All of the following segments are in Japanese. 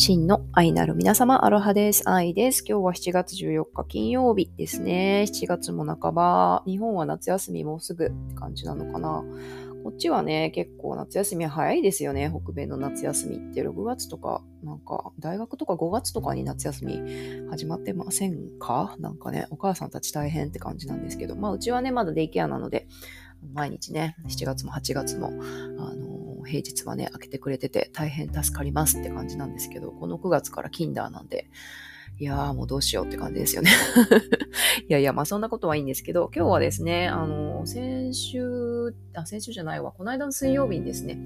真の愛なる皆様、アロハです。愛です。今日は7月14日金曜日ですね。7月も半ば。日本は夏休みもうすぐって感じなのかな。こっちはね、結構夏休み早いですよね。北米の夏休みって6月とか、なんか大学とか5月とかに夏休み始まってませんか？なんかね、お母さんたち大変って感じなんですけど、まあうちはね、まだデイケアなので、毎日ね、7月も8月も、あの、平日はね、開けてくれてて大変助かりますって感じなんですけど、この9月からキンダーなんで、いやーもうどうしようって感じですよね。いやいや、まあそんなことはいいんですけど、今日はですね、あの、先週、あ、先週じゃないわ、この間の水曜日にですね、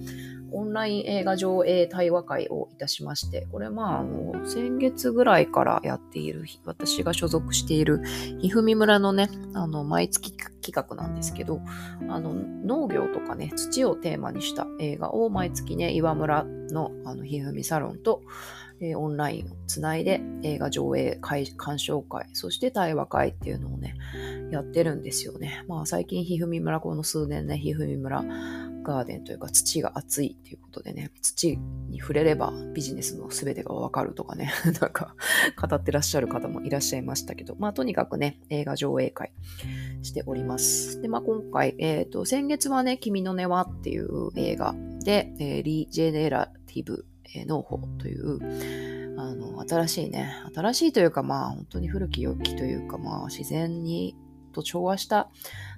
オンライン映画上映対話会をいたしまして、これまあ、あの、先月ぐらいからやっている、私が所属している、ひふみ村のね、あの、毎月企画なんですけど、あの、農業とかね、土をテーマにした映画を毎月ね、岩村の、あの、ひふみサロンと、え、オンラインをつないで映画上映会、鑑賞会、そして対話会っていうのをね、やってるんですよね。まあ最近、ひふみ村、この数年ね、ひふみ村ガーデンというか土が熱いっていうことでね、土に触れればビジネスの全てがわかるとかね、なんか語ってらっしゃる方もいらっしゃいましたけど、まあとにかくね、映画上映会しております。で、まあ今回、えっ、ー、と、先月はね、君の根はっていう映画で、えー、リジェネラティブえ農法という、あの、新しいね、新しいというか、まあ、本当に古き良きというか、まあ、自然にと調和した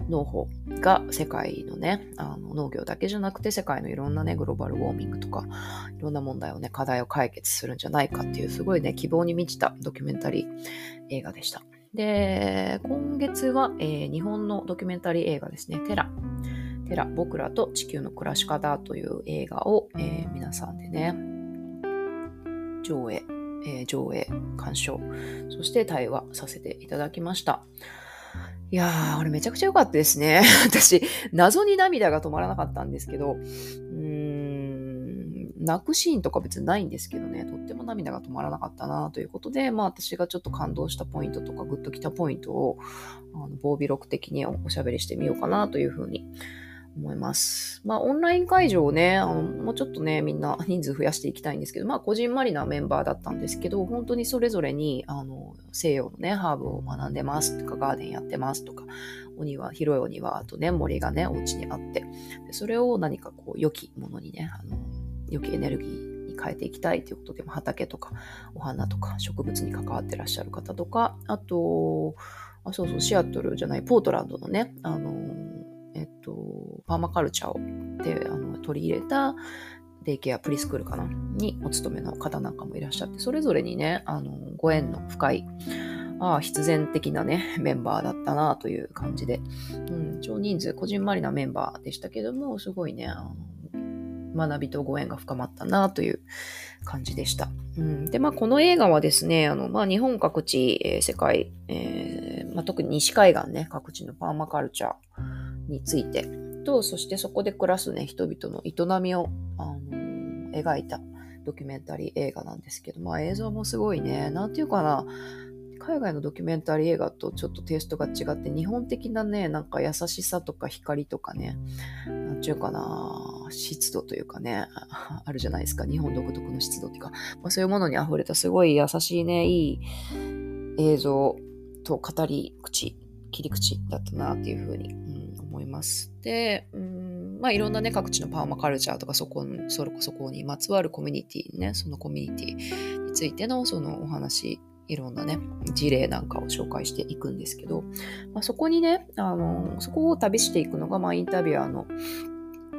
農法が世界のね、あの農業だけじゃなくて世界のいろんなね、グローバルウォーミングとか、いろんな問題をね、課題を解決するんじゃないかっていう、すごいね、希望に満ちたドキュメンタリー映画でした。で、今月は、えー、日本のドキュメンタリー映画ですね、テラ。テラ、僕らと地球の暮らし方という映画を、えー、皆さんでね、上映、えー、上映、鑑賞、そして対話させていただきました。いやー、あれめちゃくちゃ良かったですね。私、謎に涙が止まらなかったんですけど、うーん、泣くシーンとか別にないんですけどね、とっても涙が止まらなかったなということで、まあ私がちょっと感動したポイントとかグッときたポイントを、あの、防備録的におしゃべりしてみようかなというふうに思います。まあ、オンライン会場をね、あの、もうちょっとね、みんな人数増やしていきたいんですけど、まあ、こじんまりなメンバーだったんですけど、本当にそれぞれに、あの、西洋のね、ハーブを学んでますとか、ガーデンやってますとか、お庭、広いお庭とね、森がね、お家にあって、でそれを何かこう、良きものにね、あの、良きエネルギーに変えていきたいということで、畑とか、お花とか、植物に関わってらっしゃる方とか、あと、あ、そうそう、シアトルじゃない、ポートランドのね、あの、えっと、パーマカルチャーをであの取り入れたデイケアプリスクールかなにお勤めの方なんかもいらっしゃって、それぞれにね、あの、ご縁の深い、ああ、必然的なね、メンバーだったなという感じで、うん、超人数、こじんまりなメンバーでしたけども、すごいね、学びとご縁が深まったなという感じでした。うん、で、まあ、この映画はですね、あの、まあ、日本各地、えー、世界、えーまあ、特に西海岸ね、各地のパーマカルチャー、について。と、そしてそこで暮らすね、人々の営みを、あの、描いたドキュメンタリー映画なんですけど、まあ映像もすごいね、なんていうかな、海外のドキュメンタリー映画とちょっとテイストが違って、日本的なね、なんか優しさとか光とかね、なんていうかな、湿度というかね、あるじゃないですか、日本独特の湿度っていうか、まあ、そういうものに溢れたすごい優しいね、いい映像と語り口、切り口だったなっていうふうに、うん思います。で、うんまあ、いろんなね、各地のパーマカルチャーとか、そこそそこにまつわるコミュニティね、そのコミュニティについてのそのお話、いろんなね、事例なんかを紹介していくんですけど、まあ、そこにね、あの、そこを旅していくのが、まあ、インタビュアーの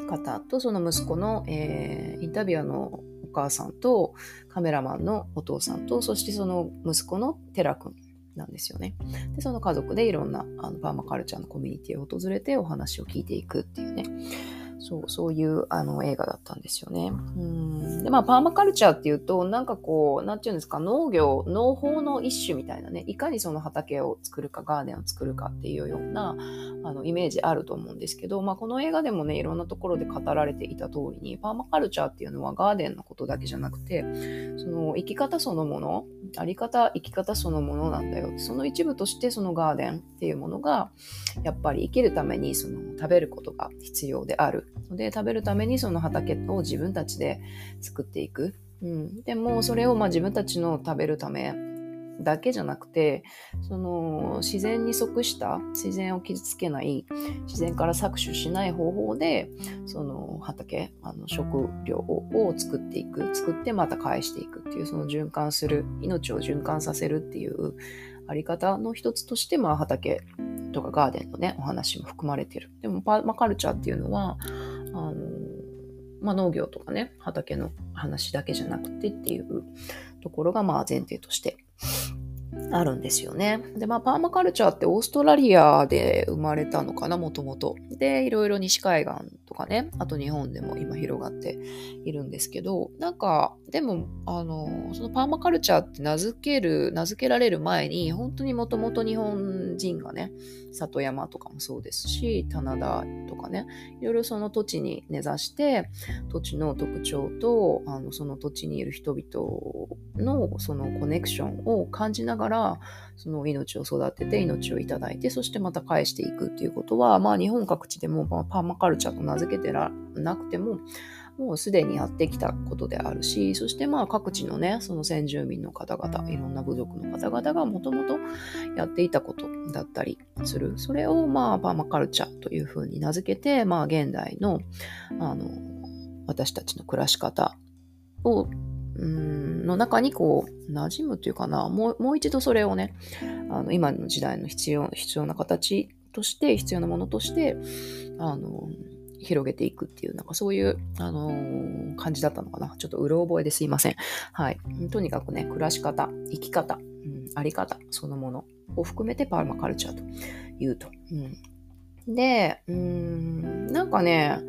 方と、その息子の、えー、インタビュアーのお母さんと、カメラマンのお父さんと、そしてその息子のテラ君なんですよね。で、その家族でいろんなあのパーマカルチャーのコミュニティを訪れてお話を聞いていくっていうね。そう、そういうあの映画だったんですよね。うんで、まあ、パーマカルチャーっていうと、なんかこう、なんていうんですか、農業、農法の一種みたいなね、いかにその畑を作るか、ガーデンを作るかっていうような、あの、イメージあると思うんですけど、まあ、この映画でもね、いろんなところで語られていた通りに、パーマカルチャーっていうのはガーデンのことだけじゃなくて、その生き方そのもの、あり方、生き方そのものなんだよ。その一部としてそのガーデンっていうものが、やっぱり生きるためにその食べることが必要である。ので、食べるためにその畑を自分たちで作っていく。うん、でもそれをまあ自分たちの食べるためだけじゃなくてその自然に即した自然を傷つけない自然から搾取しない方法でその畑あの食料を作っていく作ってまた返していくっていうその循環する命を循環させるっていうあり方の一つとして、まあ、畑とかガーデンのねお話も含まれてる。でもパーマカルチャーっていうのはあのまあ、農業とかね畑の話だけじゃなくてっていうところがまあ前提としてあるんですよね。で、まあ、パーマカルチャーってオーストラリアで生まれたのかな、もともと。で、いろいろ西海岸とかね、あと日本でも今広がっているんですけど、なんか、でも、あの、そのパーマカルチャーって名付ける、名付けられる前に、本当にもともと日本人がね、里山とかもそうですし、棚田とかね、いろいろその土地に根ざして、土地の特徴と、あのその土地にいる人々のそのコネクションを感じながら、その命を育てて命をいただいて、そしてまた返していくっていうことは、まあ日本各地でもパーマカルチャーと名付けてなくても、もうすでにやってきたことであるし、そしてまあ各地のね、その先住民の方々、いろんな部族の方々がもともとやっていたことだったりする。それをまあパーマカルチャーというふうに名付けて、まあ現代の、あの、私たちの暮らし方を、うんの中にこう、馴染むというかな、もうもう一度それをね、あの今の時代の必要必要な形として、必要なものとして、あの、広げていくっていう、なんかそういう、あのー、感じだったのかな。ちょっとうろ覚えですいません。はい。とにかくね、暮らし方、生き方、うん、あり方、そのものを含めてパーマカルチャーというと。うん、で、うん、なんかね、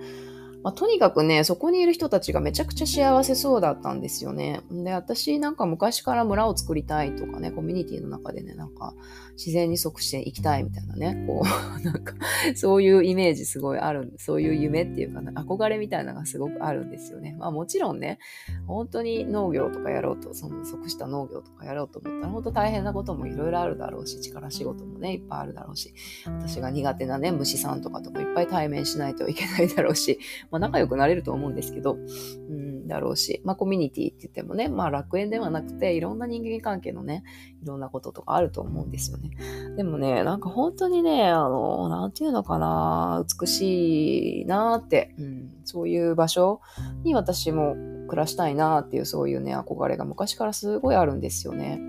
まあ、とにかくね、そこにいる人たちがめちゃくちゃ幸せそうだったんですよね。で、私なんか昔から村を作りたいとかね、コミュニティの中でね、なんか自然に即していきたいみたいなね、こう、なんかそういうイメージすごいある、そういう夢っていうかな、憧れみたいなのがすごくあるんですよね。まあもちろんね、本当に農業とかやろうと、その即した農業とかやろうと思ったら本当大変なこともいろいろあるだろうし、力仕事もね、いっぱいあるだろうし、私が苦手なね、虫さんとかともいっぱい対面しないといけないだろうし、ま仲良くなれると思うんですけど、うん、だろうし、まあ、コミュニティって言ってもね、まあ、楽園ではなくて、いろんな人間関係のね、いろんなこととかあると思うんですよね。でもね、なんか本当にね、あの、なんていうのかな、美しいなって、うん、そういう場所に私も暮らしたいなっていう、そういうね、憧れが昔からすごいあるんですよね。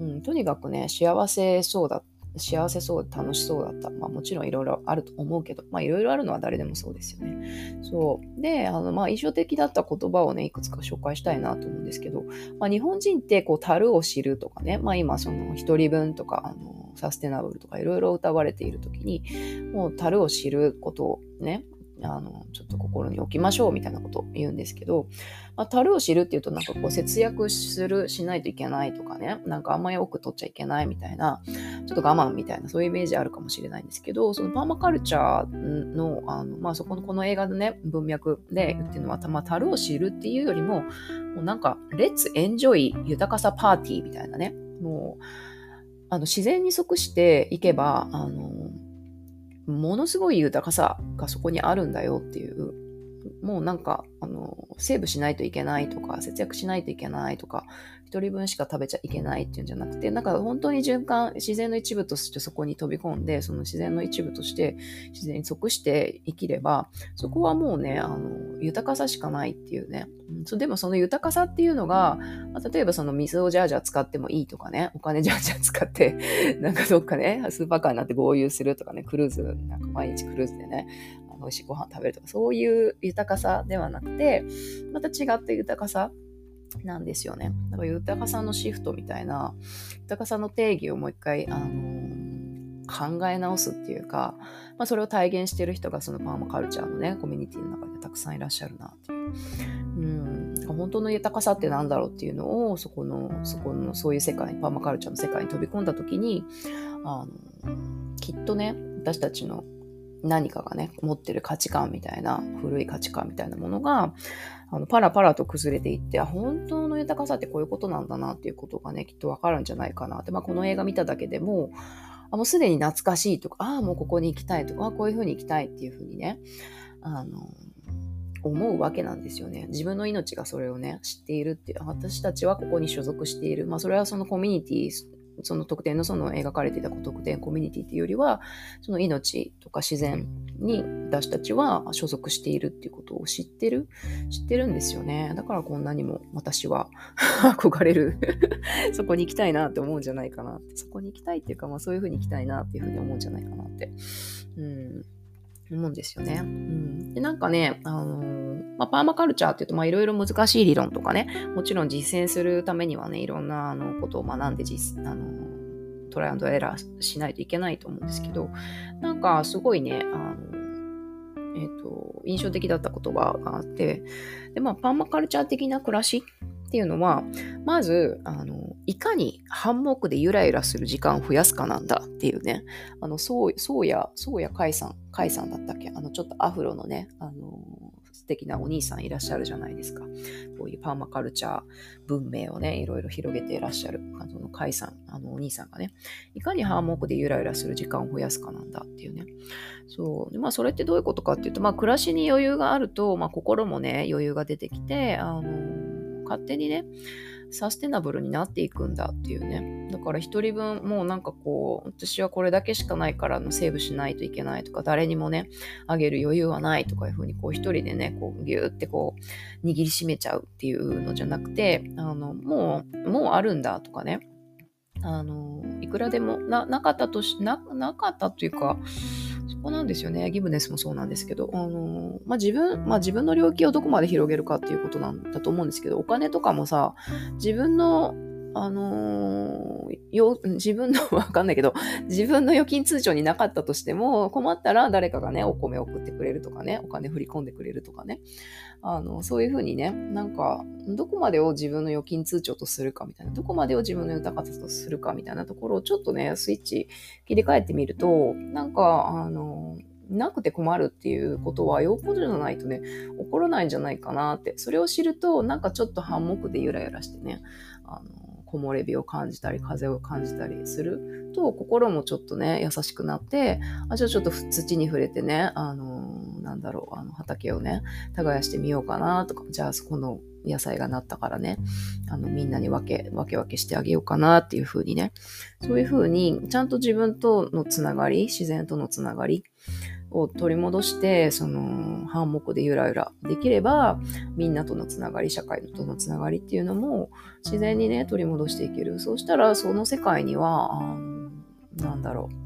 うん、とにかくね、幸せそうだった。幸せそう、楽しそうだった。まあもちろんいろいろあると思うけど、まあいろいろあるのは誰でもそうですよね。そう。で、あの、まあ印象的だった言葉をね、いくつか紹介したいなと思うんですけど、まあ日本人ってこう、樽を知るとかね、まあ今その一人分とか、あの、サステナブルとかいろいろ歌われている時に、もう樽を知ることをね、あの、ちょっと心に置きましょうみたいなことを言うんですけど、まあ、樽を知るっていうとなんかこう節約する、しないといけないとかね、なんかあんまり多く取っちゃいけないみたいな、ちょっと我慢みたいな、そういうイメージあるかもしれないんですけど、そのパーマカルチャーの、あの、まあ、そこのこの映画のね、文脈で言ってるのは、まあ、樽を知るっていうよりも、もうなんか、レッツエンジョイ豊かさパーティーみたいなね、もう、あの、自然に即していけば、あの、ものすごい豊かさがそこにあるんだよっていう、もうなんか、あの、セーブしないといけないとか、節約しないといけないとか、一人分しか食べちゃいけないっていうんじゃなくて、なんか本当に循環、自然の一部としてそこに飛び込んで、その自然の一部として自然に即して生きれば、そこはもうね、あの、豊かさしかないっていうね。う、でもその豊かさっていうのが、ま、例えばその水をじゃあじゃあ使ってもいいとかね、お金じゃあじゃあ使って、なんかどっかね、スーパーカーになって合流するとかね、クルーズ、なんか毎日クルーズでね、美味しいご飯食べるとか、そういう豊かさではなくて、また違った豊かさなんですよね。だから豊かさのシフトみたいな、豊かさの定義をもう一回、あのー、考え直すっていうか、まあ、それを体現してる人がそのパーマカルチャーのね、コミュニティの中でたくさんいらっしゃるなっていう。うん本当の豊かさって何だろうっていうのをそこのそこのそういう世界パーマカルチャーの世界に飛び込んだ時にあのきっとね私たちの何かがね、持ってる価値観みたいな、古い価値観みたいなものが、あの、パラパラと崩れていって、あ、本当の豊かさってこういうことなんだなっていうことがね、きっとわかるんじゃないかなって、まあ、この映画見ただけでも、あもうすでに懐かしいとか、ああ、もうここに行きたいとか、あこういうふうに行きたいっていうふうにね、あの、思うわけなんですよね。自分の命がそれをね、知っているっていう、私たちはここに所属している。まあそれはそのコミュニティ、その特定のその描かれていた特定コミュニティっていうよりは、その命とか自然に私たちは所属しているっていうことを知ってる、知ってるんですよね。だからこんなにも私は 憧れるそこに行きたいなって思うんじゃないかなって。そこに行きたいっていうか、まあそういうふうに行きたいなっていうふうに思うんじゃないかなって。うん思うんですよね。うん、でなんかね、あのー、まあ、パーマカルチャーっていうといろいろ難しい理論とかねもちろん実践するためにはねいろんなあのことを学んで実あのトライアンドエラーしないといけないと思うんですけどなんかすごいねあのえーと、印象的だった言葉があってで、まあ、パーマカルチャー的な暮らしっていうのは、まず、あの、いかにハンモックでゆらゆらする時間を増やすかなんだっていうね、あの、そう、そうや、そうやカイさん、カイさんだったっけ？あの、ちょっとアフロのね、あの、素敵なお兄さんいらっしゃるじゃないですか。こういうパーマカルチャー文明をね、いろいろ広げていらっしゃる、あの、カイさん、あの、お兄さんがね、いかにハンモックでゆらゆらする時間を増やすかなんだっていうね。そう。でまあ、それってどういうことかっていうと、まあ、暮らしに余裕があると、まあ、心もね、余裕が出てきて、あの、勝手にね、サステナブルになっていくんだっていうね。だから一人分、もうなんかこう、私はこれだけしかないからのセーブしないといけないとか、誰にもね、あげる余裕はないとかいうふうに、こう一人でね、こうギューってこう、握りしめちゃうっていうのじゃなくて、あの、もう、もうあるんだとかね。あの、いくらでもな、なかったとし、な、なかったというか、そこなんですよね。ギブネスもそうなんですけど、あのまあ、自分、まあ、自分の領域をどこまで広げるかっていうことなんだと思うんですけど、お金とかもさ、自分のあのー、よ、自分の、わかんないけど、自分の預金通帳になかったとしても、困ったら誰かがね、お米送ってくれるとかね、お金振り込んでくれるとかね。あの、そういうふうにね、なんか、どこまでを自分の預金通帳とするかみたいな、どこまでを自分の豊かさとするかみたいなところをちょっとね、スイッチ切り替えてみると、なんか、あのなくて困るっていうことはよっぽどじゃないとね、起こらないんじゃないかなって。それを知ると、なんかちょっと反目でゆらゆらしてね、あの木漏れ日を感じたり風を感じたりすると心もちょっとね優しくなってあじゃあちょっと土に触れてねあの、なんだろうあの畑をね耕してみようかなとかじゃあそこの野菜がなったからねあのみんなに分け分け分けしてあげようかなっていう風にねそういう風にちゃんと自分とのつながり自然とのつながりを取り戻して、その、反目でゆらゆらできれば、みんなとのつながり、社会とのつながりっていうのも、自然にね、取り戻していける。そうしたら、その世界には、あなんだろう。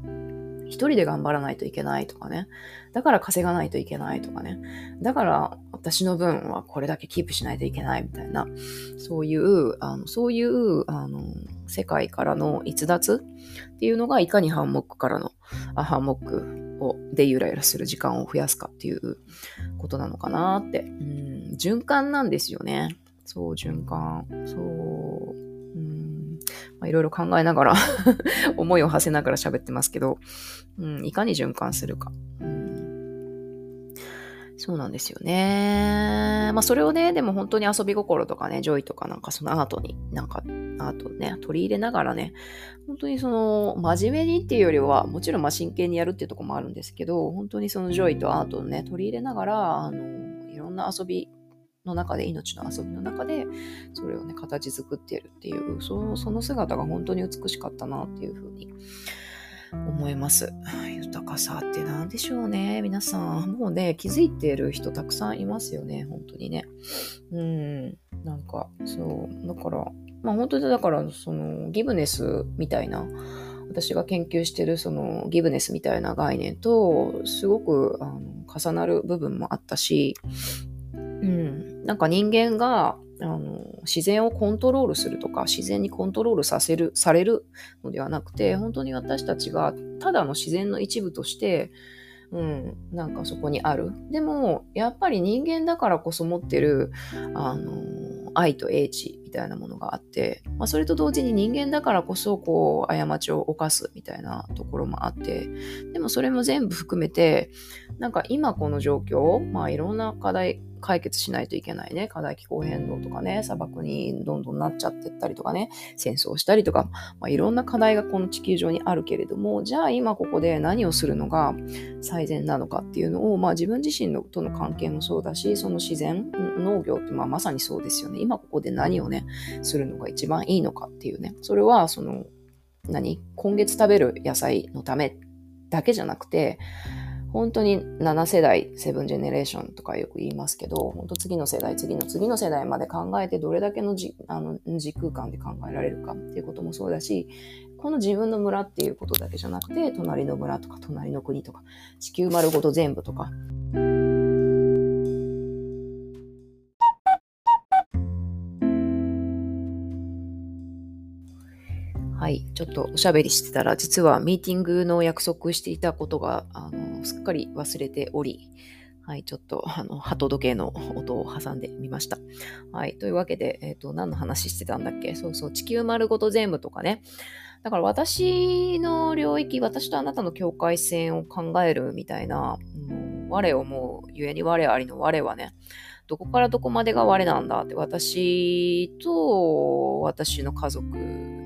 一人で頑張らないといけないとかね。だから稼がないといけないとかね。だから私の分はこれだけキープしないといけないみたいな、そういう、あのそういう、あの、世界からの逸脱っていうのがいかにハンモックからの、あハンモックをでゆらゆらする時間を増やすかっていうことなのかなって。うん、循環なんですよね。そう、循環。そう。まあ、いろいろ考えながら 思いを馳せながら喋ってますけど、うん、いかに循環するか。そうなんですよね。まあそれをね、でも本当に遊び心とかね、 joy とかなんかそのアートに、なんかアートね、取り入れながらね、本当にその真面目にっていうよりは、もちろんま真剣にやるっていうとこもあるんですけど、本当にその joy とアートをね、取り入れながら、あの、いろんな遊びの中で、命の遊びの中で、それをね、形作っているっていう、そのその姿が本当に美しかったなっていうふうに思います。豊かさって何でしょうね。皆さん、もうね、気づいている人たくさんいますよね。本当にね。うん。なんか、そう。だから、まあ本当にだから、その、ギブネスみたいな、私が研究してるそのギブネスみたいな概念とすごくあの重なる部分もあったし、うん、なんか人間があの自然をコントロールするとか自然にコントロールさせるされるのではなくて本当に私たちがただの自然の一部としてうん、なんかそこにある。でも、やっぱり人間だからこそ持ってる、あの、愛と英知みたいなものがあって、まあ、それと同時に人間だからこそこう過ちを犯すみたいなところもあってでもそれも全部含めてなんか今この状況まあいろんな課題解決しないといけないね。課題気候変動とかね、砂漠にどんどんなっちゃってったりとかね、戦争したりとか、まあ、いろんな課題がこの地球上にあるけれども、じゃあ今ここで何をするのが最善なのかっていうのを、まあ自分自身のとの関係もそうだし、その自然、農業ってまあまさにそうですよね。今ここで何をするのが一番いいのかっていうね。それはその、何？今月食べる野菜のためだけじゃなくて、本当に7世代、セブンジェネレーションとかよく言いますけど、本当次の世代、次の次の世代まで考えてどれだけのじあの時空間で考えられるかっていうこともそうだし、この自分の村っていうことだけじゃなくて、隣の村とか隣の国とか、地球丸ごと全部とか、い、ちょっとおしゃべりしてたら、実はミーティングの約束していたことが、あの、すっかり忘れており、はい、ちょっと、あの、鳩時計の音を挟んでみました。はい、というわけで、えっ、ー、と、何の話してたんだっけ？そうそう、地球丸ごと全部とかね。だから私の領域、私とあなたの境界線を考えるみたいな、うん、我をもう、ゆえに我ありの我はね、どこからどこまでが我なんだって、私と私の家族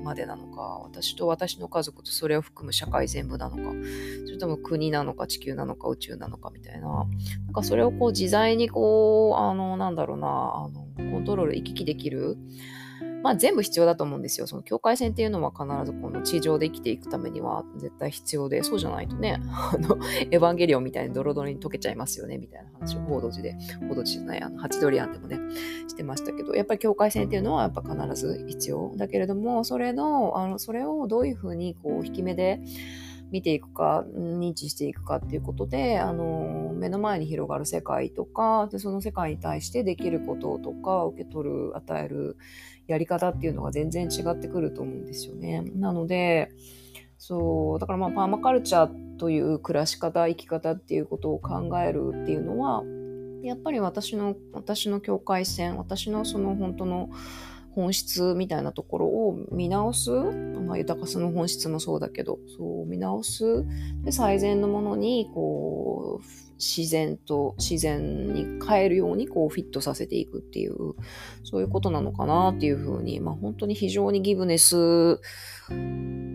までなのか、私と私の家族とそれを含む社会全部なのか、それとも国なのか地球なのか宇宙なのかみたいな、なんかそれをこう自在にこう、あの、なんだろうな、あの、コントロール、行き来できる、まあ全部必要だと思うんですよ。その境界線っていうのは必ずこの地上で生きていくためには絶対必要で、そうじゃないとね、あの、エヴァンゲリオンみたいにドロドロに溶けちゃいますよね、みたいな話を報道時で、報道時じゃない、あの、ハチドリアンでもね、してましたけど、やっぱり境界線っていうのはやっぱ必ず必要だけれども、それの、あの、それをどういうふうにこう、引き目で、見ていくか認知していくかっていうことであの目の前に広がる世界とかでその世界に対してできることとか受け取る与えるやり方っていうのが全然違ってくると思うんですよね。なのでそうだからまあパーマカルチャーという暮らし方生き方っていうことを考えるっていうのはやっぱり私の私の境界線私のその本当の本質みたいなところを見直す、まあ、豊かさの本質もそうだけどそう見直す。で最善のものにこう自然と自然に変えるようにこうフィットさせていくっていうそういうことなのかなっていうふうに、まあ、本当に非常にギブネス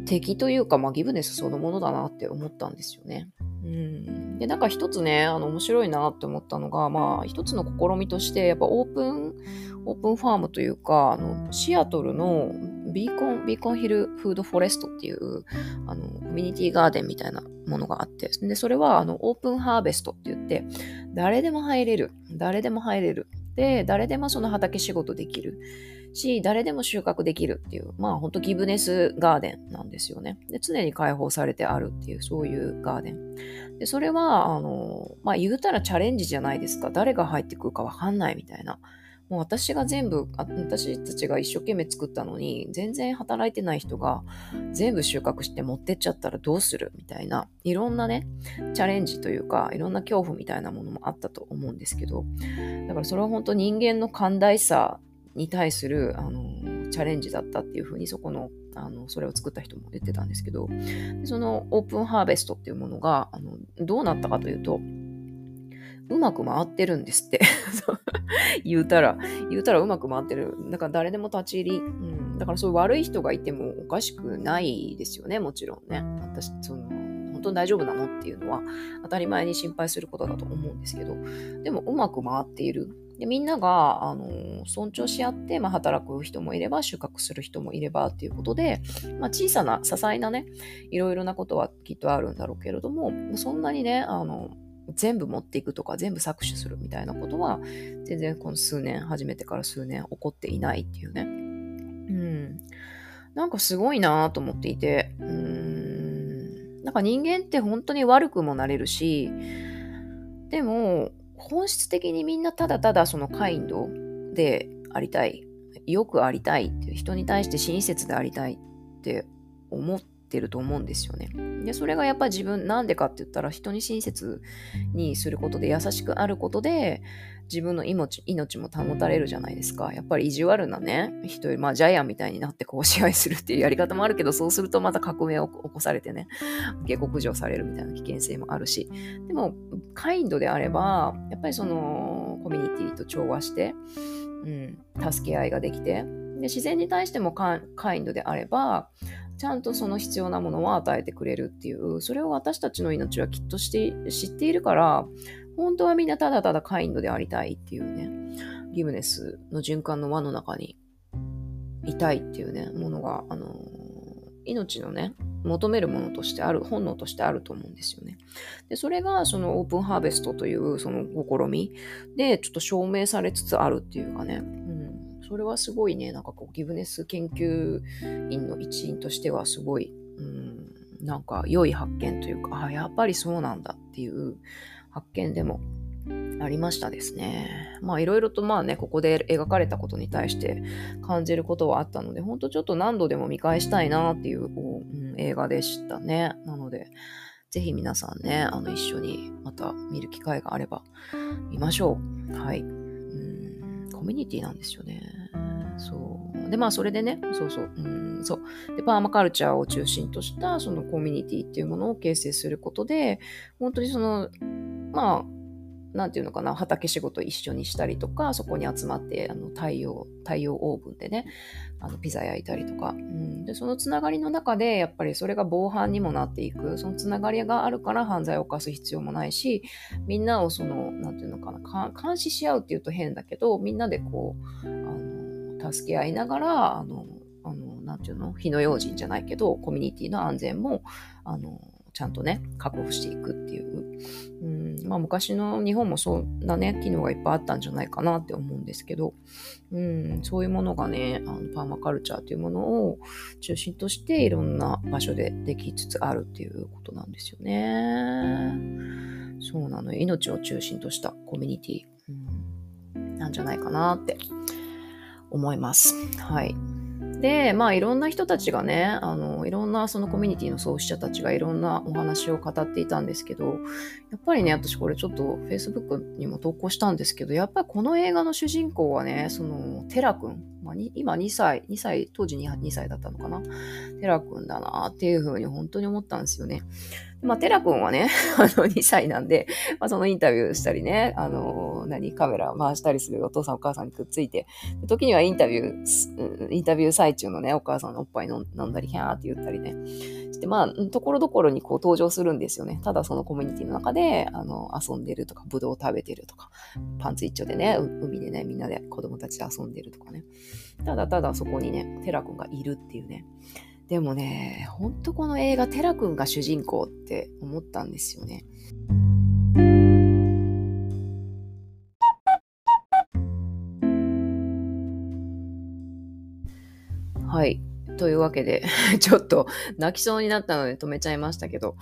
的というか、まあ、ギブネスそのものだなって思ったんですよね。うん、でなんか一つねあの面白いなって思ったのが、まあ、一つの試みとしてやっぱ open open farm というか、あのシアトルの Beacon、Beacon Hill Food Forest っていう、あの、コミュニティガーデンみたいなものがあって、で、それは、あの、 open harvest って言って、誰でも入れる。誰でも入れる。で、誰でもその畑仕事できる。し、誰でも収穫できるっていう、まあ本当 giveness garden なんですよね。で、常に開放されてあるっていう、そういうガーデン。で、それは、あの、まあ言うたらチャレンジじゃないですか。誰が入ってくるかわかんないみたいな。もう私が全部、私たちが一生懸命作ったのに、全然働いてない人が全部収穫して持ってっちゃったらどうするみたいな、いろんなね、チャレンジというか、いろんな恐怖みたいなものもあったと思うんですけど、だからそれは本当人間の寛大さに対する、あの、チャレンジだったっていうふうに、そこの、あの、それを作った人も言ってたんですけど、そのオープンハーベストっていうものが、あの、どうなったかというと、うまく回ってるんですって。言うたら、言うたらうまく回ってる。だから誰でも立ち入り。うん。だからそういう悪い人がいてもおかしくないですよね、もちろんね。私、その、本当に大丈夫なのっていうのは当たり前に心配することだと思うんですけど、でもうまく回っている。でみんなが、あの尊重し合って、まあ、働く人もいれば収穫する人もいればっていうことで、まあ、小さな些細なねいろいろなことはきっとあるんだろうけれどもそんなにねあの全部持っていくとか全部搾取するみたいなことは全然この数年始めてから数年起こっていないっていうね。うん。なんかすごいなと思っていてうん。なんか人間って本当に悪くもなれるしでも本質的にみんなただただそのカインドでありたいよくありたいっていう人に対して親切でありたいって思っってると思うんですよね。で、それがやっぱり自分、なんでかって言ったら、人に親切にすることで、優しくあることで、自分の命命も保たれるじゃないですか。やっぱり意地悪なね、人より、まあ、ジャイアンみたいになってこう支配するっていうやり方もあるけど、そうするとまた革命を起こされてね、下克上されるみたいな危険性もあるし、でも、カインドであれば、やっぱりその、コミュニティと調和して、うん、助け合いができて、で自然に対してもカインドであれば、ちゃんとその必要なものを与えてくれるっていう、それを私たちの命はきっとして知っているから、本当はみんなただただカインドでありたいっていうね、ギブネスの循環の輪の中にいたいっていうね、ものが、あの、命のね、求めるものとしてある、本能としてあると思うんですよね。で、それがそのオープンハーベストというその試みでちょっと証明されつつあるっていうかね、それはすごいね、なんかこうギブネス研究員の一員としてはすごい、うん、なんか良い発見というか、あ、やっぱりそうなんだっていう発見でもありましたですね。まあいろいろとまあね、ここで描かれたことに対して感じることはあったので、ほんとちょっと何度でも見返したいなっていう、うん、映画でしたね。なので、ぜひ皆さんね、あの一緒にまた見る機会があれば見ましょう。はい。うん、コミュニティなんですよね。そう。で、まあそれでね、そうそう。うんそう。で、パーマカルチャーを中心としたそのコミュニティっていうものを形成することで、本当にそのまあ、なんていうのかな、畑仕事一緒にしたりとか、そこに集まって、あの太陽、太陽オーブンでね、あのピザ焼いたりとか、うん、で、そのつながりの中で、やっぱりそれが防犯にもなっていく、そのつながりがあるから犯罪を犯す必要もないし、みんなをその、なんていうのかな、監視し合うっていうと変だけど、みんなでこう、あの、助け合いながら、あの、あの、なんていうの、火の用心じゃないけど、コミュニティの安全も、あの、ちゃんとね、確保していくっていう。うん、まあ昔の日本もそんなね、機能がいっぱいあったんじゃないかなって思うんですけど、うん、そういうものがね、あのパーマカルチャーというものを中心としていろんな場所でできつつあるっていうことなんですよね。そうなの命を中心としたコミュニティ、うん、なんじゃないかなって思います。はい。で、まあいろんな人たちがね、あの、いろんなそのコミュニティの創始者たちがいろんなお話を語っていたんですけど、やっぱりね、私これちょっと Facebook にも投稿したんですけど、やっぱりこの映画の主人公はね、その、テラ君、まあ、今2歳、2歳、当時 2, 2歳だったのかな。テラ君だなっていうふうに本当に思ったんですよね。まあ、テラ君はね、あの、2歳なんで、まあ、そのインタビューしたりね、あの、何、カメラ回したりするお父さんお母さんにくっついて、時にはインタビュー、インタビュー最中のね、お母さんのおっぱい飲んだり、ヒャーって言ったりね、して、まあ、ところどころにこう登場するんですよね。ただそのコミュニティの中で、あの、遊んでるとか、ブドウ食べてるとか、パンツ一丁でね、海でね、みんなで子供たちで遊んでるとかね。ただただそこにね、テラ君がいるっていうね。でもね、ほんとこの映画、テラ君が主人公って思ったんですよね。はい。というわけで、ちょっと泣きそうになったので止めちゃいましたけど。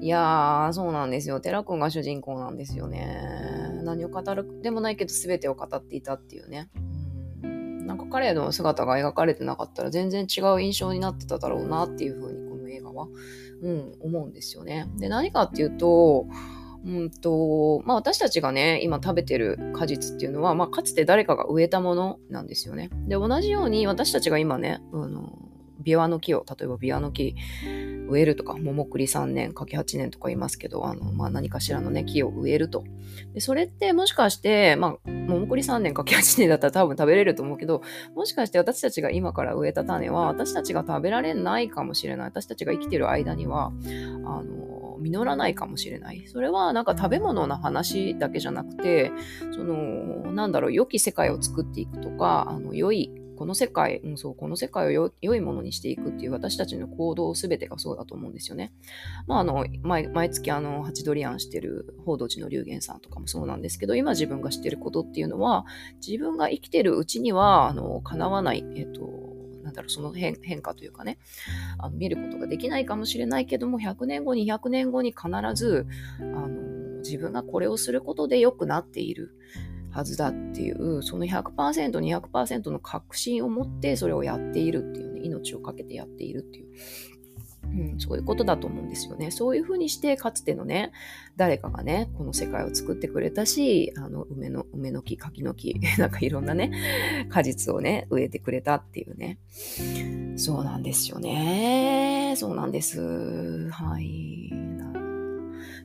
いやー、そうなんですよ。テラ君が主人公なんですよね。何を語るでもないけど全てを語っていたっていうね。彼の姿が描かれてなかったら全然違う印象になってただろうなっていうふうにこの映画は、うん、思うんですよね。で、何かっていうと、うんと、まあ私たちがね、今食べてる果実っていうのは、まあかつて誰かが植えたものなんですよね。で、同じように私たちが今ね、あの、ビワの木を、例えばビワの木植えるとか、桃栗3年、柿8年とか言いますけど、あの、まあ、何かしらのね、木を植えると。で、それってもしかして、まあ、桃栗3年、柿8年だったら多分食べれると思うけど、もしかして私たちが今から植えた種は、私たちが食べられないかもしれない。私たちが生きてる間には、あの、実らないかもしれない。それはなんか食べ物の話だけじゃなくて、その、なんだろう、良き世界を作っていくとか、あの、良いこの世界、うん、そう、この世界を良いものにしていくっていう私たちの行動すべてがそうだと思うんですよね。まあ、あの、毎毎月あの、ハチドリアンしてる報道寺の龍玄さんとかもそうなんですけど、今自分がしてることっていうのは、自分が生きてるうちには、あの、叶わない、えっと、なんだろう、その変化というかね、あの見ることができないかもしれないけども、100年後、200年後に必ず、あの、自分がこれをすることで良くなっている。はずだっていう、その100%、200%の確信を持ってそれをやっているっていうね、命をかけてやっているっていう。うん、そういうことだと思うんですよね。そういうふうにして、かつてのね、誰かがね、この世界を作ってくれたし、あの、梅の、梅の木、柿の木、なんかいろんなね、果実をね、植えてくれたっていうね。そうなんですよね。そうなんです。はい。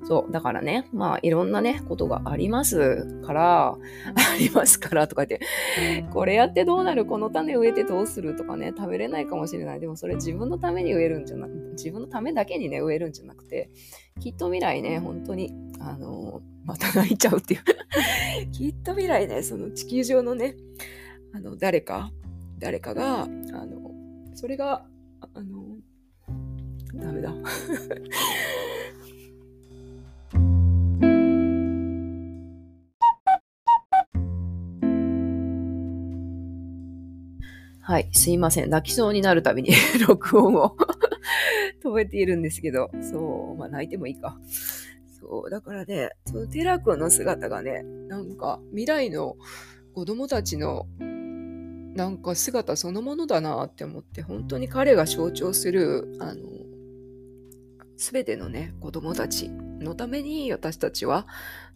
そう。だからね、まあ、いろんなね、ことがありますから、ありますからとか言って、これやってどうなる？この種植えてどうする？とかね、食べれないかもしれない。でもそれ自分のために植えるんじゃなく自分のためだけにね、植えるんじゃなくて、きっと未来ね、本当に、あのまた泣いちゃうっていう きっと未来ね、その地球上のね、あの、誰か、誰かが、あの、それが、あの、ダメだはい、すいません。泣きそうになるたびに 録音を 止めているんですけど、そう、まあ泣いてもいいか。そう、だからね、そのテラ君の姿がね、なんか未来の子供たちのなんか姿そのものだなって思って、本当に彼が象徴する、あの、すべてのね、子供たちのために私たちは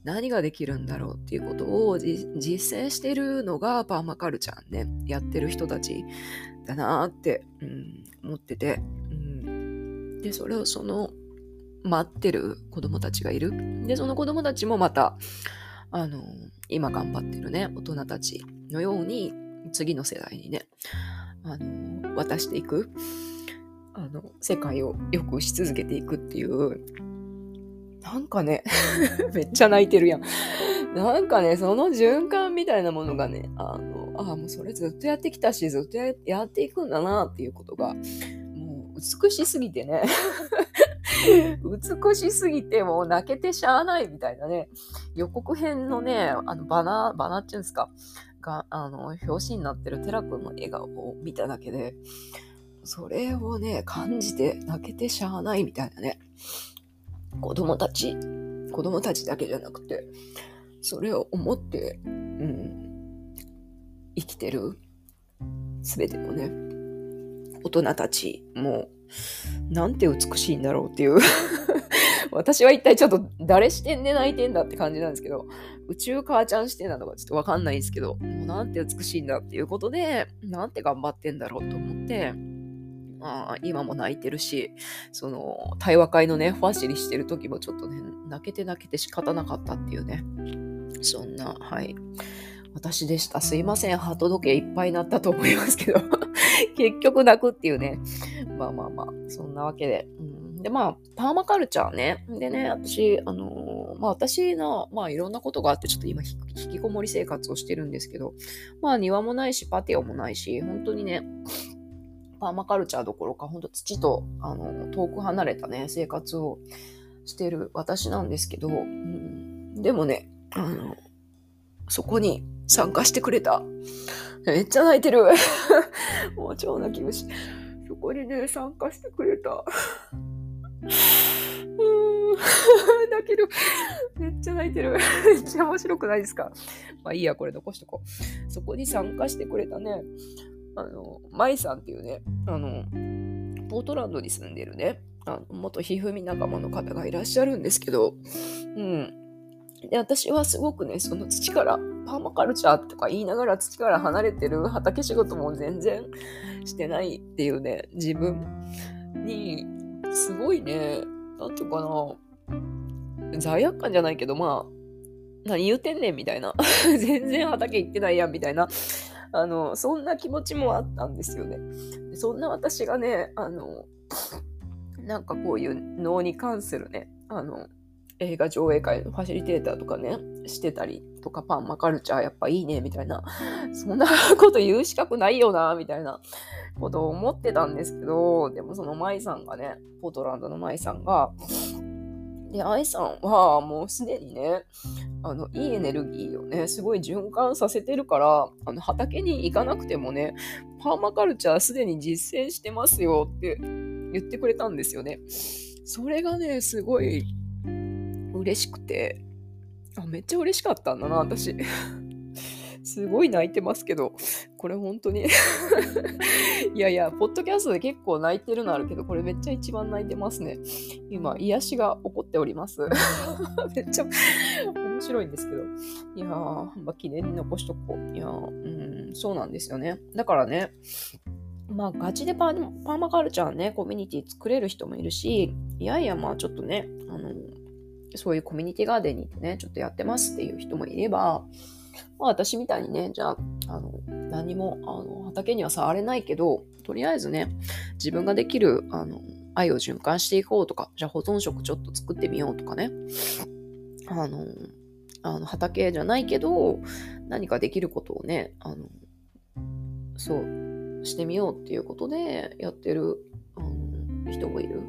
何ができるんだろうっていうことを実践してるのがパーマカルチャーね、やってる人たちだなって、うん、思ってて、うん、で、それをその待ってる子供たちがいる。で、その子供たちもまた、あの、今頑張ってるね、大人たちのように、次の世代にね、あの、渡していく。あの、世界を良くし続けていくっていう、なんかね、めっちゃ泣いてるやん。なんかね、その循環みたいなものがね、あの、あもうそれずっとやってきたし、ずっとやっていくんだなっていうことが、もう美しすぎてね、美しすぎてもう泣けてしゃあないみたいなね、予告編のね、あのバナ、バナっていうんですか、が、あの、表紙になってるテラ君の笑顔を見ただけで、それをね、感じて泣けてしゃあないみたいなね。子供たち、子供たちだけじゃなくて、それを思って、うん、生きてる、すべてのね、大人たちも、なんて美しいんだろうっていう 私は一体ちょっと誰視点で泣いてんだって感じなんですけど、宇宙母ちゃん視点なのかちょっとわかんないんですけど、もうなんて美しいんだっていうことで、なんて頑張ってんだろうと思って、まあ、今も泣いてるし、その、対話会のね、ファシリしてる時もちょっとね、泣けて泣けて仕方なかったっていうね。そんな、はい。私でした。すいません。ハート時計いっぱいになったと思いますけど 結局泣くっていうね。まあまあまあ、そんなわけで。うん、で、まあ、パーマカルチャーね。でね、私、あのー、まあ私の、まあいろんなことがあって、ちょっと今引きこもり生活をしてるんですけど、まあ庭もないし、パティオもないし、本当にね、パーマカルチャーどころか、本当土とあの遠く離れたね、生活をしてる私なんですけど、うん、でもね、あの、そこに参加してくれた。めっちゃ泣いてる。もう超泣き虫。そこにね、参加してくれた。うん、泣ける。めっちゃ泣いてる。めっちゃ面白くないですか？まあいいや、これ残しとこう。そこに参加してくれたね、あの、舞さんっていうね、あの、ポートランドに住んでるね、あの元ひふみ仲間の方がいらっしゃるんですけど、うん。で、私はすごくね、その土から、パーマカルチャーとか言いながら土から離れてる畑仕事も全然してないっていうね、自分に、すごいね、なんていうかな、罪悪感じゃないけど、まあ、何言うてんねんみたいな。全然畑行ってないやんみたいなあの、そんな気持ちもあったんですよね。そんな私がね、あの、なんかこういう脳に関するね、あの、映画上映会のファシリテーターとかね、してたりとか、パンマカルチャーやっぱいいね、みたいな、そんなこと言う資格ないよな、みたいなことを思ってたんですけど、でもその舞さんがね、ポートランドの舞さんが、で、愛さんはもうすでにね、あの、いいエネルギーをね、すごい循環させてるから、あの、畑に行かなくてもね、パーマカルチャーすでに実践してますよって言ってくれたんですよね。それがね、すごい嬉しくて、あ、めっちゃ嬉しかったんだな、私。すごい泣いてますけど、これ本当に いやいや、ポッドキャストで結構泣いてるのあるけど、これめっちゃ一番泣いてますね。今、癒しが起こっております。めっちゃ面白いんですけど。いやー、まあ、記念に残しとこう。いやー、うん、そうなんですよね。だからね、まあ、ガチでパーマカルチャーね、コミュニティ作れる人もいるし、いやいや、まあちょっとね、あの、そういうコミュニティガーデンに行ってね、ちょっとやってますっていう人もいれば、まあ私みたいにね、じゃあ、あの、何も、あの、畑には触れないけど、とりあえずね、自分ができる、あの、愛を循環していこうとか、じゃあ保存食ちょっと作ってみようとかね。あの、あの畑じゃないけど、何かできることをね、あの、そう、してみようっていうことでやってる、あの人もいる。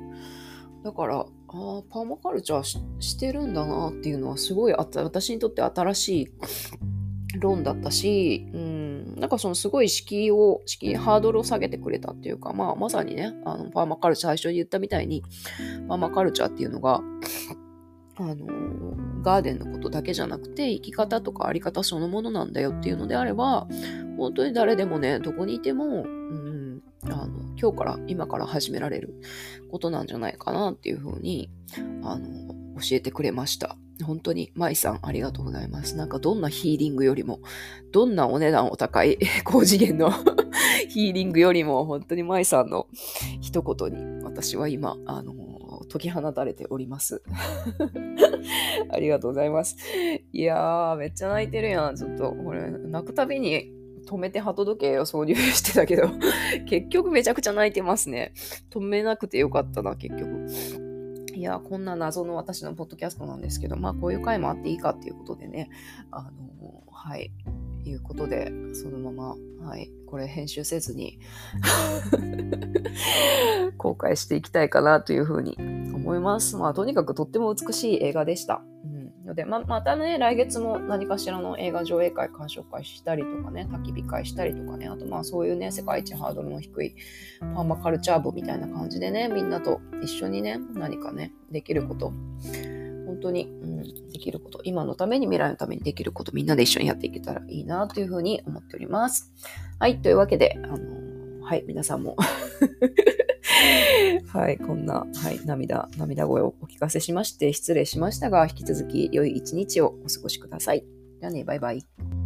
だから、ああ、パーマカルチャーしてるんだなっていうのはすごい私にとって新しい論だったし、うん、なんかそのすごい敷居を、敷居、ハードルを下げてくれたっていうか、まあまさにね、あの、パーマカルチャー最初に言ったみたいに、パーマカルチャーっていうのが、あの、ガーデンのことだけじゃなくて、生き方とかあり方そのものなんだよっていうのであれば、本当に誰でもね、どこにいても、うん、あの、今日から、今から始められることなんじゃないかなっていうふうに、あの、教えてくれました。本当に、舞さんありがとうございます。なんかどんなヒーリングよりも、どんなお値段お高い 高次元の ヒーリングよりも、本当に舞さんの一言に私は今、あの解き放たれております。ありがとうございます。いやー、めっちゃ泣いてるやん。ちょっと、これ、泣くたびに止めて鳩時計を挿入してたけど結局めちゃくちゃ泣いてますね。止めなくてよかったな、結局。いや、こんな謎の私のポッドキャストなんですけど、まあこういう回もあっていいかっていうことでね、あのはい、いうことで、そのまま、はい、これ編集せずに 公開していきたいかなというふうに思います。まあとにかくとっても美しい映画でした。ので、ま、またね、来月も何かしらの映画上映会、鑑賞会したりとかね、焚き火会したりとかね、あとまあそういうね、世界一ハードルの低いパーマカルチャー部みたいな感じでね、みんなと一緒にね、何かね、できること、本当に、うん、できること、今のために未来のためにできること、みんなで一緒にやっていけたらいいなというふうに思っております。はい、というわけで、あのはい、皆さんも。はい、こんな、はい、涙、涙声をお聞かせしまして失礼しましたが、引き続き良い一日をお過ごしください。じゃあね、バイバイ。